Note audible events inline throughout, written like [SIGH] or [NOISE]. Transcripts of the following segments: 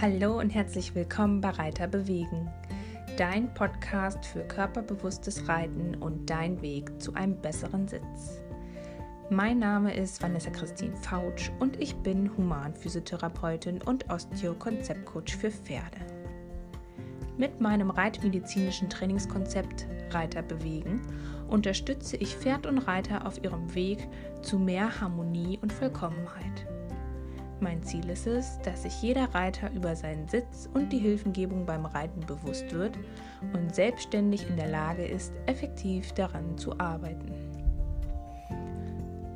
Hallo und herzlich willkommen bei Reiter bewegen, dein Podcast für körperbewusstes Reiten und dein Weg zu einem besseren Sitz. Mein Name ist Vanessa Christine Fautsch und ich bin Humanphysiotherapeutin und Osteo-Konzeptcoach für Pferde. Mit meinem reitmedizinischen Trainingskonzept Reiter bewegen unterstütze ich Pferd und Reiter auf ihrem Weg zu mehr Harmonie und Vollkommenheit. Mein Ziel ist es, dass sich jeder Reiter über seinen Sitz und die Hilfengebung beim Reiten bewusst wird und selbstständig in der Lage ist, effektiv daran zu arbeiten.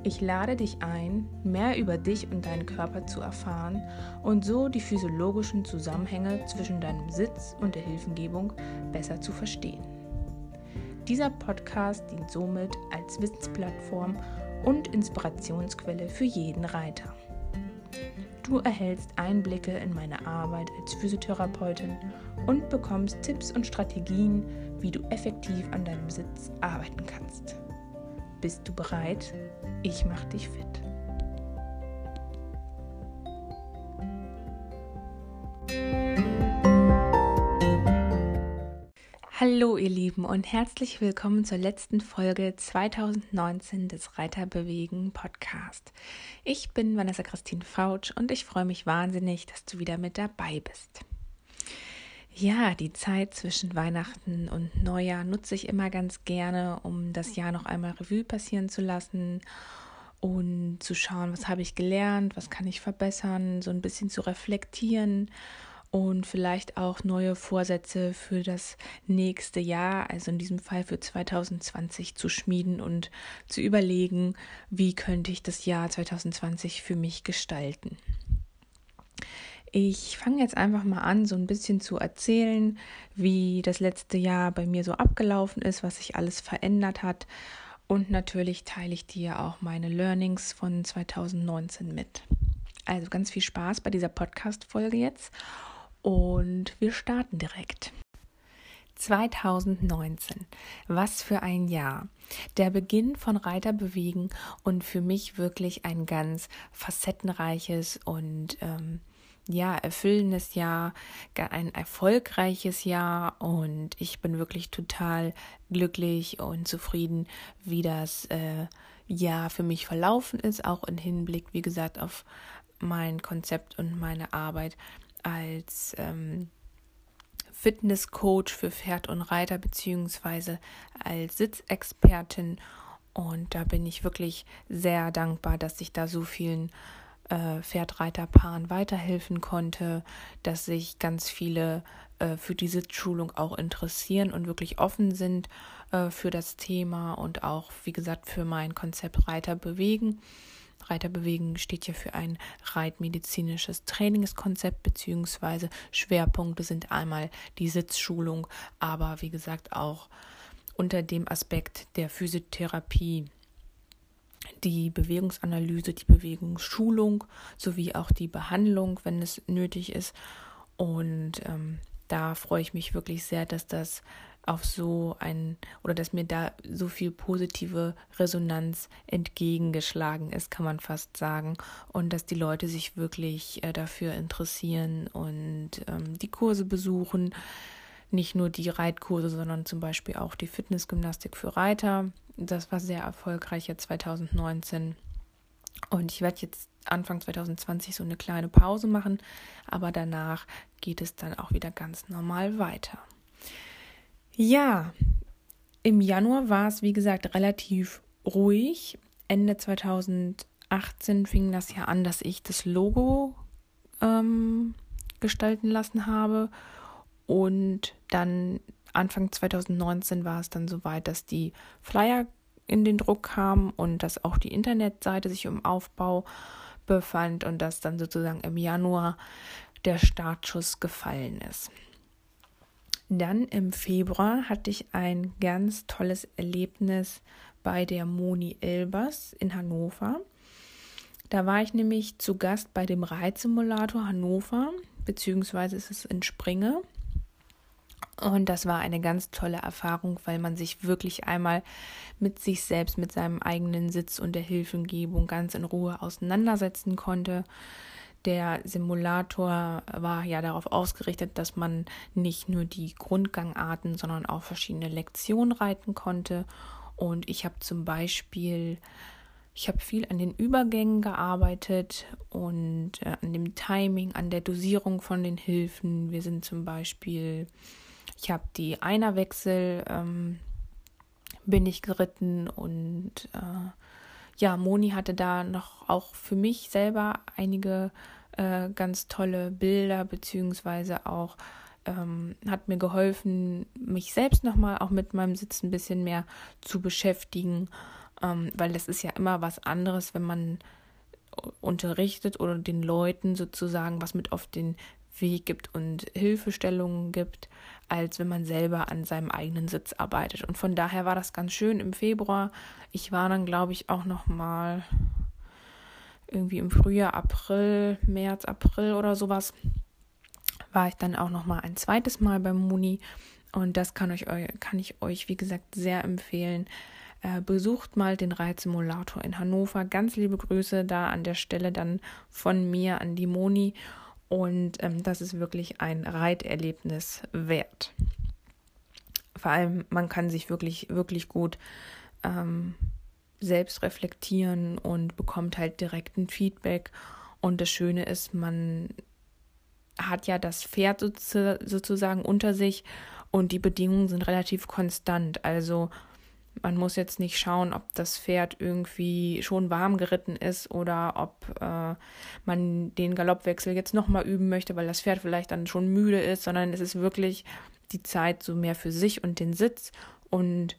Ich lade dich ein, mehr über dich und deinen Körper zu erfahren und so die physiologischen Zusammenhänge zwischen deinem Sitz und der Hilfengebung besser zu verstehen. Dieser Podcast dient somit als Wissensplattform und Inspirationsquelle für jeden Reiter. Du erhältst Einblicke in meine Arbeit als Physiotherapeutin und bekommst Tipps und Strategien, wie du effektiv an deinem Sitz arbeiten kannst. Bist du bereit? Ich mache dich fit. Hallo ihr Lieben und herzlich willkommen zur letzten Folge 2019 des Reiterbewegen Podcast. Ich bin Vanessa Christine Fautsch und ich freue mich wahnsinnig, dass du wieder mit dabei bist. Ja, die Zeit zwischen Weihnachten und Neujahr nutze ich immer ganz gerne, um das Jahr noch einmal Revue passieren zu lassen und zu schauen, was habe ich gelernt, was kann ich verbessern, so ein bisschen zu reflektieren und vielleicht auch neue Vorsätze für das nächste Jahr, also in diesem Fall für 2020 zu schmieden und zu überlegen, wie könnte ich das Jahr 2020 für mich gestalten. Ich fange jetzt einfach mal an, so ein bisschen zu erzählen, wie das letzte Jahr bei mir so abgelaufen ist, was sich alles verändert hat. Und natürlich teile ich dir auch meine Learnings von 2019 mit. Also ganz viel Spaß bei dieser Podcast-Folge jetzt und wir starten direkt. 2019. Was für ein Jahr. Der Beginn von Reiter bewegen und für mich wirklich ein ganz facettenreiches und ähm, ja, erfüllendes Jahr, ein erfolgreiches Jahr und ich bin wirklich total glücklich und zufrieden, wie das äh, Jahr für mich verlaufen ist, auch im Hinblick, wie gesagt, auf mein Konzept und meine Arbeit als ähm, Fitnesscoach für Pferd und Reiter beziehungsweise als Sitzexpertin und da bin ich wirklich sehr dankbar, dass ich da so vielen äh, Pferdreiterpaaren weiterhelfen konnte, dass sich ganz viele äh, für die Sitzschulung auch interessieren und wirklich offen sind äh, für das Thema und auch, wie gesagt, für mein Konzept Reiter bewegen. Reiterbewegen steht ja für ein reitmedizinisches Trainingskonzept beziehungsweise Schwerpunkte sind einmal die Sitzschulung, aber wie gesagt auch unter dem Aspekt der Physiotherapie die Bewegungsanalyse, die Bewegungsschulung sowie auch die Behandlung, wenn es nötig ist. Und ähm, da freue ich mich wirklich sehr, dass das auf so ein oder dass mir da so viel positive Resonanz entgegengeschlagen ist, kann man fast sagen. Und dass die Leute sich wirklich äh, dafür interessieren und ähm, die Kurse besuchen. Nicht nur die Reitkurse, sondern zum Beispiel auch die Fitnessgymnastik für Reiter. Das war sehr erfolgreich jetzt 2019. Und ich werde jetzt Anfang 2020 so eine kleine Pause machen, aber danach geht es dann auch wieder ganz normal weiter. Ja, im Januar war es, wie gesagt, relativ ruhig. Ende 2018 fing das ja an, dass ich das Logo ähm, gestalten lassen habe. Und dann Anfang 2019 war es dann soweit, dass die Flyer in den Druck kamen und dass auch die Internetseite sich im Aufbau befand und dass dann sozusagen im Januar der Startschuss gefallen ist. Dann im Februar hatte ich ein ganz tolles Erlebnis bei der Moni Elbers in Hannover. Da war ich nämlich zu Gast bei dem Reitsimulator Hannover, beziehungsweise ist es in Springe. Und das war eine ganz tolle Erfahrung, weil man sich wirklich einmal mit sich selbst, mit seinem eigenen Sitz und der Hilfengebung ganz in Ruhe auseinandersetzen konnte. Der Simulator war ja darauf ausgerichtet, dass man nicht nur die Grundgangarten, sondern auch verschiedene Lektionen reiten konnte. Und ich habe zum Beispiel, ich habe viel an den Übergängen gearbeitet und äh, an dem Timing, an der Dosierung von den Hilfen. Wir sind zum Beispiel, ich habe die Einerwechsel, ähm, bin ich geritten und äh, ja, Moni hatte da noch auch für mich selber einige äh, ganz tolle Bilder, beziehungsweise auch ähm, hat mir geholfen, mich selbst nochmal auch mit meinem Sitz ein bisschen mehr zu beschäftigen, ähm, weil das ist ja immer was anderes, wenn man unterrichtet oder den Leuten sozusagen was mit auf den Weg gibt und Hilfestellungen gibt, als wenn man selber an seinem eigenen Sitz arbeitet. Und von daher war das ganz schön im Februar. Ich war dann, glaube ich, auch noch mal irgendwie im Frühjahr, April, März, April oder sowas, war ich dann auch noch mal ein zweites Mal beim Muni. Und das kann, euch, kann ich euch, wie gesagt, sehr empfehlen. Äh, besucht mal den Reitsimulator in Hannover. Ganz liebe Grüße da an der Stelle dann von mir an die Moni. Und ähm, das ist wirklich ein Reiterlebnis wert. Vor allem, man kann sich wirklich, wirklich gut ähm, selbst reflektieren und bekommt halt direkt ein Feedback. Und das Schöne ist, man hat ja das Pferd sozusagen unter sich und die Bedingungen sind relativ konstant. Also man muss jetzt nicht schauen, ob das Pferd irgendwie schon warm geritten ist oder ob äh, man den Galoppwechsel jetzt nochmal üben möchte, weil das Pferd vielleicht dann schon müde ist, sondern es ist wirklich die Zeit so mehr für sich und den Sitz. Und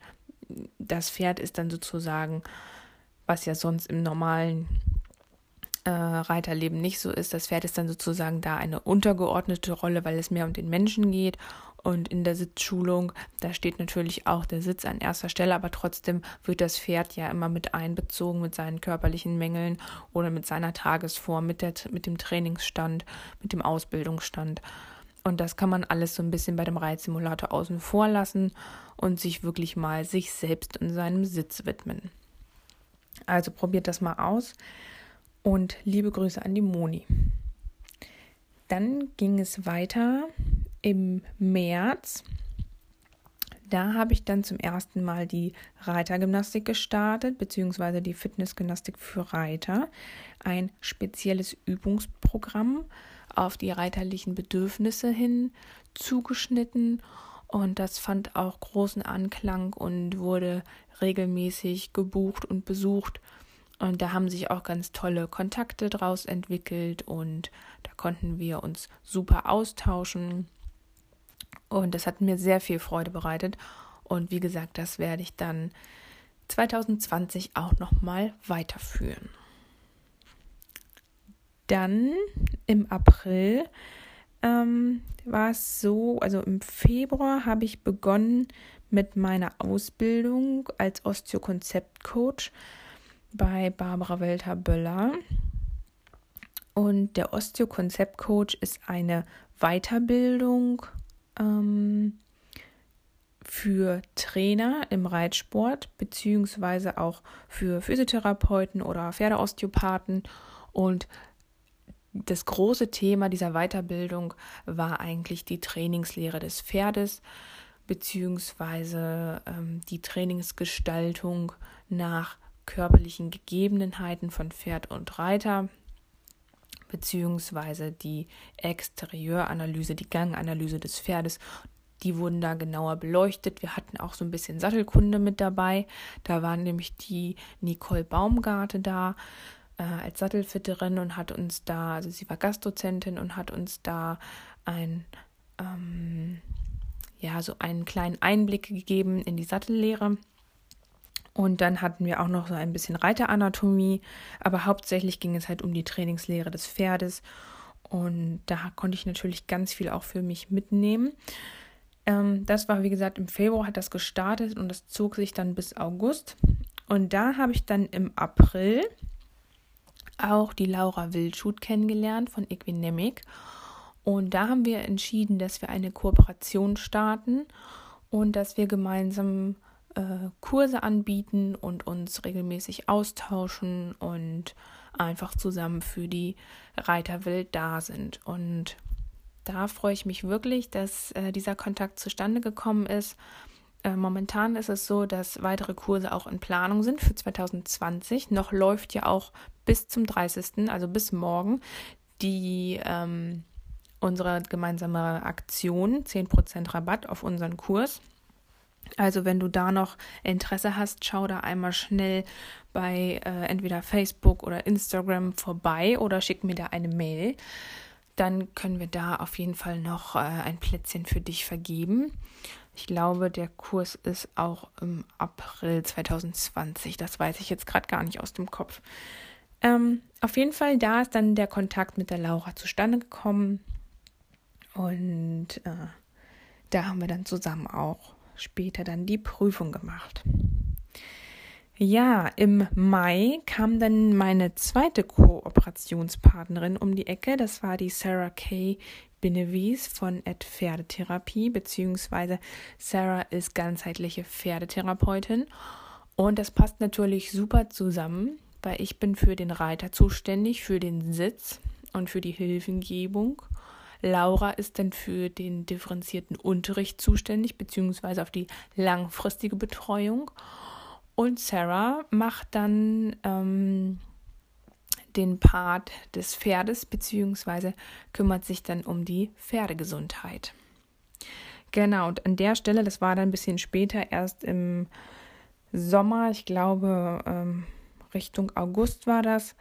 das Pferd ist dann sozusagen, was ja sonst im normalen äh, Reiterleben nicht so ist, das Pferd ist dann sozusagen da eine untergeordnete Rolle, weil es mehr um den Menschen geht und in der Sitzschulung, da steht natürlich auch der Sitz an erster Stelle, aber trotzdem wird das Pferd ja immer mit einbezogen mit seinen körperlichen Mängeln oder mit seiner Tagesform, mit, der, mit dem Trainingsstand, mit dem Ausbildungsstand. Und das kann man alles so ein bisschen bei dem Reitsimulator außen vor lassen und sich wirklich mal sich selbst in seinem Sitz widmen. Also probiert das mal aus und liebe Grüße an die Moni. Dann ging es weiter im März. Da habe ich dann zum ersten Mal die Reitergymnastik gestartet, beziehungsweise die Fitnessgymnastik für Reiter. Ein spezielles Übungsprogramm auf die reiterlichen Bedürfnisse hin zugeschnitten. Und das fand auch großen Anklang und wurde regelmäßig gebucht und besucht. Und da haben sich auch ganz tolle Kontakte draus entwickelt und da konnten wir uns super austauschen. Und das hat mir sehr viel Freude bereitet. Und wie gesagt, das werde ich dann 2020 auch nochmal weiterführen. Dann im April ähm, war es so, also im Februar habe ich begonnen mit meiner Ausbildung als Osteokonzeptcoach bei Barbara Welter-Böller. Und der Osteokonzeptcoach ist eine Weiterbildung ähm, für Trainer im Reitsport, beziehungsweise auch für Physiotherapeuten oder Pferdeosteopathen. Und das große Thema dieser Weiterbildung war eigentlich die Trainingslehre des Pferdes, beziehungsweise ähm, die Trainingsgestaltung nach körperlichen Gegebenheiten von Pferd und Reiter beziehungsweise die Exterieuranalyse, die Ganganalyse des Pferdes. Die wurden da genauer beleuchtet. Wir hatten auch so ein bisschen Sattelkunde mit dabei. Da war nämlich die Nicole Baumgarte da äh, als Sattelfitterin und hat uns da, also sie war Gastdozentin und hat uns da ein ähm, ja so einen kleinen Einblick gegeben in die Sattellehre. Und dann hatten wir auch noch so ein bisschen Reiteranatomie, aber hauptsächlich ging es halt um die Trainingslehre des Pferdes. Und da konnte ich natürlich ganz viel auch für mich mitnehmen. Ähm, das war, wie gesagt, im Februar hat das gestartet und das zog sich dann bis August. Und da habe ich dann im April auch die Laura Wildschut kennengelernt von Equinemic. Und da haben wir entschieden, dass wir eine Kooperation starten und dass wir gemeinsam äh, Kurse anbieten und uns regelmäßig austauschen und einfach zusammen für die Reiterwelt da sind. Und da freue ich mich wirklich, dass äh, dieser Kontakt zustande gekommen ist. Äh, momentan ist es so, dass weitere Kurse auch in Planung sind für 2020. Noch läuft ja auch bis zum 30., also bis morgen, die ähm, unsere gemeinsame Aktion 10% Rabatt auf unseren Kurs. Also wenn du da noch Interesse hast, schau da einmal schnell bei äh, entweder Facebook oder Instagram vorbei oder schick mir da eine Mail. Dann können wir da auf jeden Fall noch äh, ein Plätzchen für dich vergeben. Ich glaube, der Kurs ist auch im April 2020. Das weiß ich jetzt gerade gar nicht aus dem Kopf. Ähm, auf jeden Fall, da ist dann der Kontakt mit der Laura zustande gekommen. Und äh, da haben wir dann zusammen auch später dann die Prüfung gemacht. Ja, im Mai kam dann meine zweite Kooperationspartnerin um die Ecke. Das war die Sarah Kay Benevies von Ed Pferdetherapie, beziehungsweise Sarah ist ganzheitliche Pferdetherapeutin. Und das passt natürlich super zusammen, weil ich bin für den Reiter zuständig, für den Sitz und für die Hilfengebung. Laura ist dann für den differenzierten Unterricht zuständig, beziehungsweise auf die langfristige Betreuung. Und Sarah macht dann ähm, den Part des Pferdes, beziehungsweise kümmert sich dann um die Pferdegesundheit. Genau, und an der Stelle, das war dann ein bisschen später, erst im Sommer, ich glaube ähm, Richtung August war das,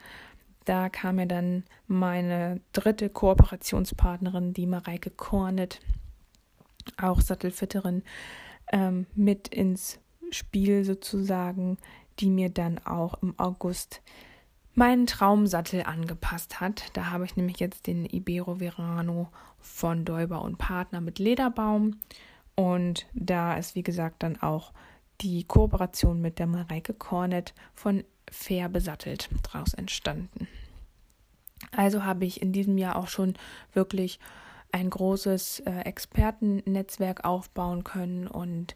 da kam mir dann meine dritte Kooperationspartnerin, die Mareike Kornet, auch Sattelfitterin, ähm, mit ins Spiel sozusagen, die mir dann auch im August meinen Traumsattel angepasst hat. Da habe ich nämlich jetzt den Ibero Verano von Däuber und Partner mit Lederbaum. Und da ist, wie gesagt, dann auch die Kooperation mit der Mareike Kornet von Fair besattelt daraus entstanden. Also habe ich in diesem Jahr auch schon wirklich ein großes äh, Expertennetzwerk aufbauen können und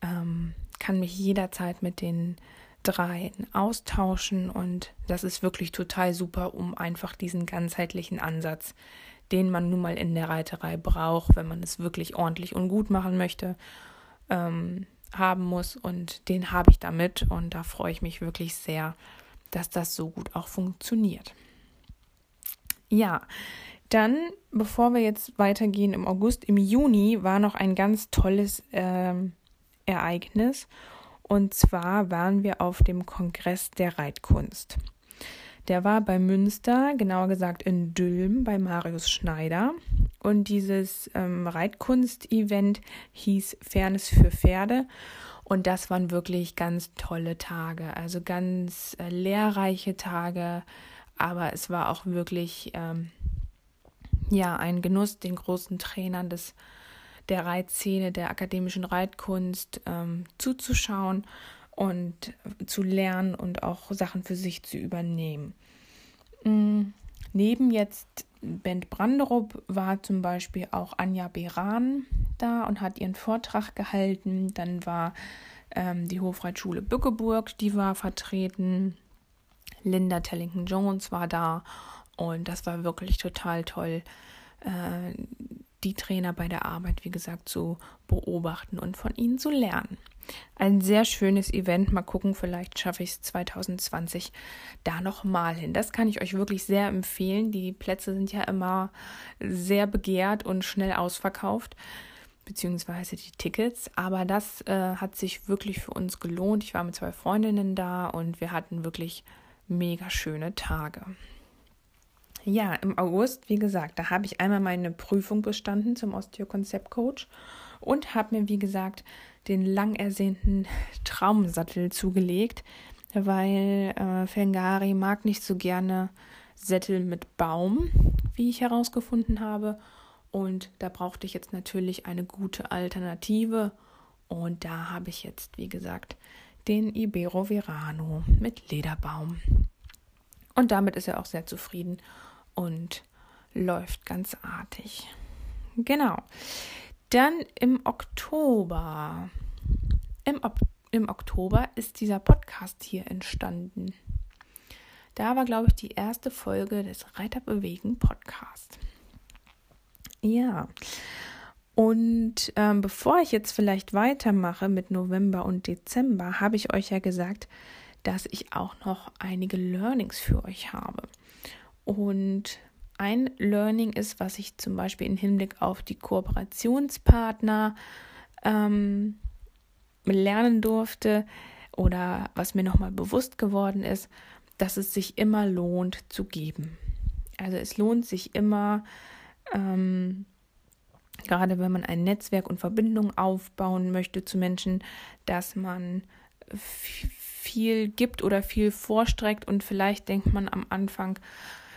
ähm, kann mich jederzeit mit den dreien austauschen und das ist wirklich total super, um einfach diesen ganzheitlichen Ansatz, den man nun mal in der Reiterei braucht, wenn man es wirklich ordentlich und gut machen möchte, ähm, haben muss und den habe ich damit und da freue ich mich wirklich sehr, dass das so gut auch funktioniert. Ja, dann, bevor wir jetzt weitergehen im August, im Juni war noch ein ganz tolles äh, Ereignis und zwar waren wir auf dem Kongress der Reitkunst. Der war bei Münster, genauer gesagt in Dülm bei Marius Schneider. Und dieses ähm, Reitkunst-Event hieß Fairness für Pferde. Und das waren wirklich ganz tolle Tage, also ganz äh, lehrreiche Tage. Aber es war auch wirklich ähm, ja ein Genuss, den großen Trainern des der Reitszene, der akademischen Reitkunst ähm, zuzuschauen und zu lernen und auch Sachen für sich zu übernehmen. Mhm. Neben jetzt Bent Branderup war zum Beispiel auch Anja Beran da und hat ihren Vortrag gehalten. Dann war ähm, die Hofreitschule Bückeburg, die war vertreten. Linda Tellington Jones war da und das war wirklich total toll, äh, die Trainer bei der Arbeit, wie gesagt, zu beobachten und von ihnen zu lernen. Ein sehr schönes Event. Mal gucken, vielleicht schaffe ich es 2020 da nochmal hin. Das kann ich euch wirklich sehr empfehlen. Die Plätze sind ja immer sehr begehrt und schnell ausverkauft, beziehungsweise die Tickets. Aber das äh, hat sich wirklich für uns gelohnt. Ich war mit zwei Freundinnen da und wir hatten wirklich mega schöne Tage. Ja, im August, wie gesagt, da habe ich einmal meine Prüfung bestanden zum Osteokonzept-Coach und habe mir, wie gesagt, den lang ersehnten [LAUGHS] Traumsattel zugelegt, weil äh, Fengari mag nicht so gerne Sättel mit Baum, wie ich herausgefunden habe. Und da brauchte ich jetzt natürlich eine gute Alternative. Und da habe ich jetzt, wie gesagt, den Ibero Verano mit Lederbaum. Und damit ist er auch sehr zufrieden und läuft ganz artig. Genau. Dann im Oktober. Im, im Oktober ist dieser Podcast hier entstanden. Da war, glaube ich, die erste Folge des Reiterbewegen Podcast. Ja. Und ähm, bevor ich jetzt vielleicht weitermache mit November und Dezember, habe ich euch ja gesagt, dass ich auch noch einige Learnings für euch habe. Und ein Learning ist, was ich zum Beispiel im Hinblick auf die Kooperationspartner ähm, lernen durfte oder was mir nochmal bewusst geworden ist, dass es sich immer lohnt zu geben. Also es lohnt sich immer, ähm, gerade wenn man ein Netzwerk und Verbindung aufbauen möchte zu Menschen, dass man viel gibt oder viel vorstreckt und vielleicht denkt man am Anfang,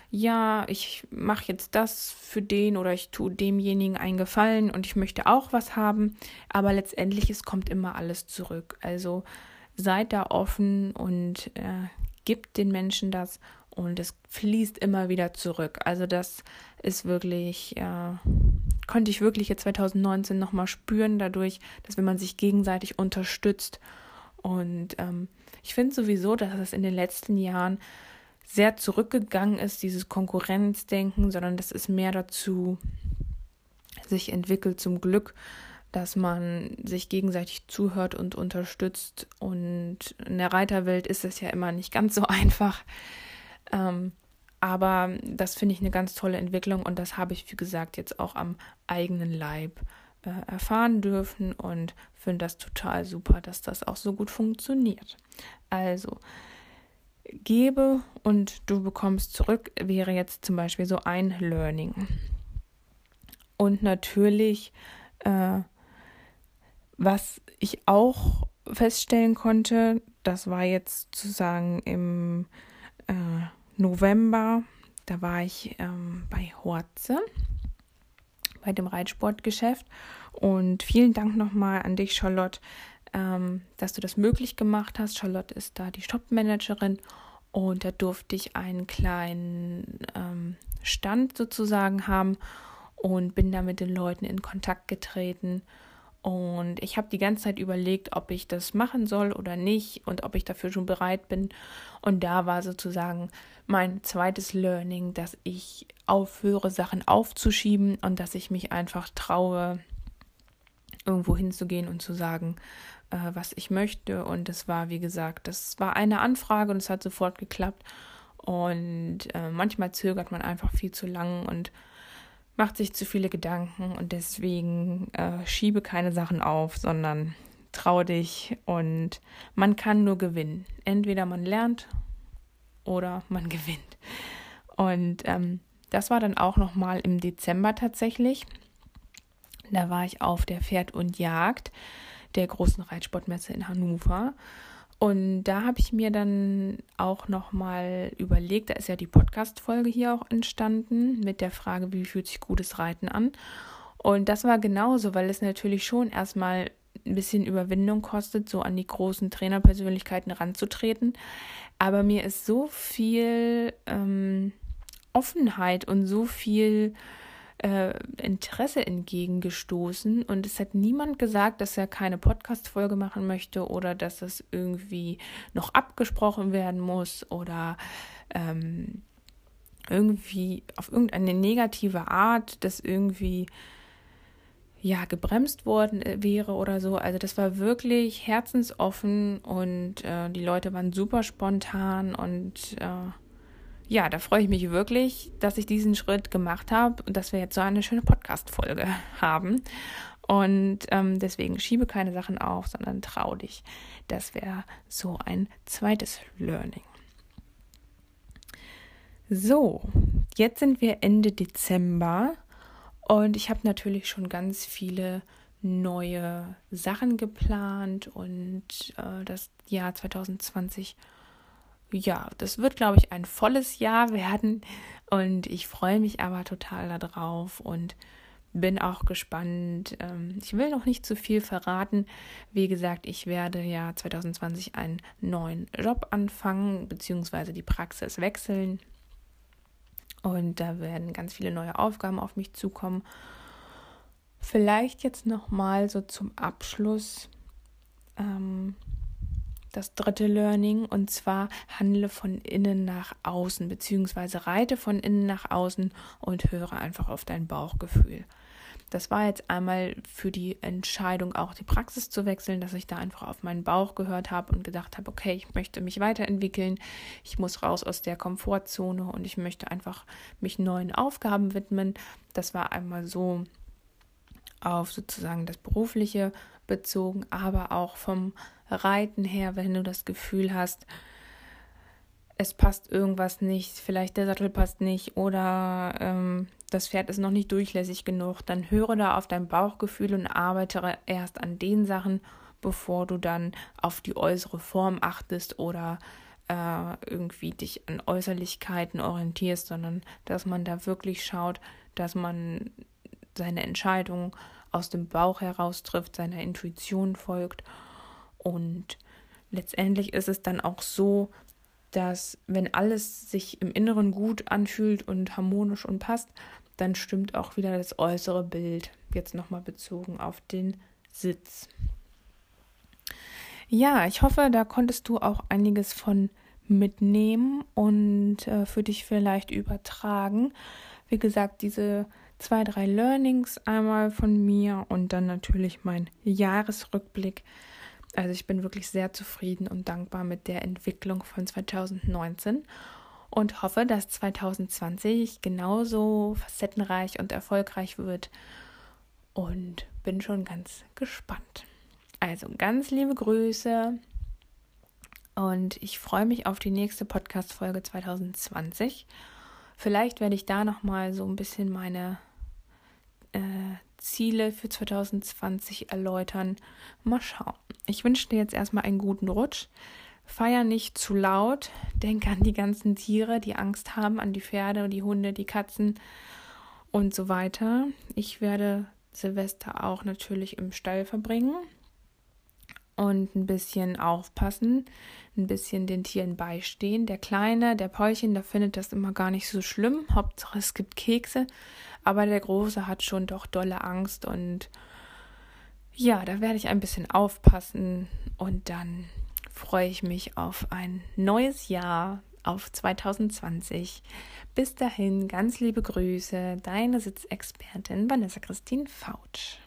ja, ich mache jetzt das für den oder ich tue demjenigen einen Gefallen und ich möchte auch was haben, aber letztendlich es kommt immer alles zurück. Also seid da offen und äh, gibt den Menschen das und es fließt immer wieder zurück. Also das ist wirklich, äh, konnte ich wirklich jetzt 2019 nochmal spüren dadurch, dass wenn man sich gegenseitig unterstützt und ähm, ich finde sowieso, dass es in den letzten Jahren sehr zurückgegangen ist, dieses Konkurrenzdenken, sondern das ist mehr dazu sich entwickelt zum Glück, dass man sich gegenseitig zuhört und unterstützt. Und in der Reiterwelt ist es ja immer nicht ganz so [LAUGHS] einfach. Ähm, aber das finde ich eine ganz tolle Entwicklung und das habe ich, wie gesagt, jetzt auch am eigenen Leib äh, erfahren dürfen und finde das total super, dass das auch so gut funktioniert. Also, gebe und du bekommst zurück, wäre jetzt zum Beispiel so ein Learning. Und natürlich, äh, was ich auch feststellen konnte, das war jetzt sozusagen im äh, November, da war ich ähm, bei Horze, bei dem Reitsportgeschäft. Und vielen Dank nochmal an dich, Charlotte, ähm, dass du das möglich gemacht hast. Charlotte ist da die Shopmanagerin und da durfte ich einen kleinen ähm, Stand sozusagen haben und bin da mit den Leuten in Kontakt getreten. Und ich habe die ganze Zeit überlegt, ob ich das machen soll oder nicht und ob ich dafür schon bereit bin. Und da war sozusagen mein zweites Learning, dass ich aufhöre, Sachen aufzuschieben und dass ich mich einfach traue, irgendwo hinzugehen und zu sagen, äh, was ich möchte. Und es war, wie gesagt, das war eine Anfrage und es hat sofort geklappt. Und äh, manchmal zögert man einfach viel zu lang und macht sich zu viele Gedanken und deswegen äh, schiebe keine Sachen auf, sondern trau dich und man kann nur gewinnen. Entweder man lernt oder man [LAUGHS] gewinnt. Und ähm, das war dann auch noch mal im Dezember tatsächlich. Da war ich auf der Pferd und Jagd der großen Reitsportmesse in Hannover. Und da habe ich mir dann auch nochmal überlegt, da ist ja die Podcast-Folge hier auch entstanden mit der Frage, wie fühlt sich gutes Reiten an? Und das war genauso, weil es natürlich schon erstmal ein bisschen Überwindung kostet, so an die großen Trainerpersönlichkeiten ranzutreten. Aber mir ist so viel ähm, Offenheit und so viel äh, Interesse entgegengestoßen und es hat niemand gesagt, dass er keine Podcast-Folge machen möchte oder dass das irgendwie noch abgesprochen werden muss oder ähm, irgendwie auf irgendeine negative Art, dass irgendwie ja gebremst worden äh, wäre oder so. Also das war wirklich herzensoffen und äh, die Leute waren super spontan und äh, ja, da freue ich mich wirklich, dass ich diesen Schritt gemacht habe und dass wir jetzt so eine schöne Podcast-Folge [LAUGHS] haben. Und ähm, deswegen schiebe keine Sachen auf, sondern trau dich. Das wäre so ein zweites Learning. So, jetzt sind wir Ende Dezember und ich habe natürlich schon ganz viele neue Sachen geplant und äh, das Jahr 2020 ja, das wird, glaube ich, ein volles Jahr werden und ich freue mich aber total darauf und bin auch gespannt. Ähm, ich will noch nicht zu viel verraten. Wie gesagt, ich werde ja 2020 einen neuen Job anfangen, beziehungsweise die Praxis wechseln. Und da werden ganz viele neue Aufgaben auf mich zukommen. Vielleicht jetzt noch mal so zum Abschluss. Ähm, das dritte Learning und zwar handle von innen nach außen beziehungsweise reite von innen nach außen und höre einfach auf dein Bauchgefühl. Das war jetzt einmal für die Entscheidung, auch die Praxis zu wechseln, dass ich da einfach auf meinen Bauch gehört habe und gedacht habe, okay, ich möchte mich weiterentwickeln, ich muss raus aus der Komfortzone und ich möchte einfach mich neuen Aufgaben widmen. Das war einmal so auf sozusagen das Berufliche bezogen, aber auch vom Reiten her, wenn du das Gefühl hast, es passt irgendwas nicht, vielleicht der Sattel passt nicht oder ähm, das Pferd ist noch nicht durchlässig genug, dann höre da auf dein Bauchgefühl und arbeite erst an den Sachen, bevor du dann auf die äußere Form achtest oder äh, irgendwie dich an Äußerlichkeiten orientierst, sondern dass man da wirklich schaut, dass man seine Entscheidung aus dem Bauch heraus trifft, seiner Intuition folgt und letztendlich ist es dann auch so, dass wenn alles sich im Inneren gut anfühlt und harmonisch und passt, dann stimmt auch wieder das äußere Bild, jetzt nochmal bezogen auf den Sitz. Ja, ich hoffe, da konntest du auch einiges von mitnehmen und äh, für dich vielleicht übertragen. Wie gesagt, diese zwei, drei Learnings einmal von mir und dann natürlich mein Jahresrückblick also ich bin wirklich sehr zufrieden und dankbar mit der Entwicklung von 2019 und hoffe, dass 2020 genauso facettenreich und erfolgreich wird und bin schon ganz gespannt. Also ganz liebe Grüße und ich freue mich auf die nächste Podcast Folge 2020. Vielleicht werde ich da noch mal so ein bisschen meine äh, Ziele für 2020 erläutern. Mal schauen. Ich wünsche dir jetzt erstmal einen guten Rutsch. Feier nicht zu laut. Denk an die ganzen Tiere, die Angst haben, an die Pferde, die Hunde, die Katzen und so weiter. Ich werde Silvester auch natürlich im Stall verbringen und ein bisschen aufpassen, ein bisschen den Tieren beistehen. Der Kleine, der Päulchen, der findet das immer gar nicht so schlimm. Hauptsache es gibt Kekse. Aber der Große hat schon doch dolle Angst und ja, da werde ich ein bisschen aufpassen und dann freue ich mich auf ein neues Jahr, auf 2020. Bis dahin, ganz liebe Grüße, deine Sitzexpertin Vanessa Christine Fautsch.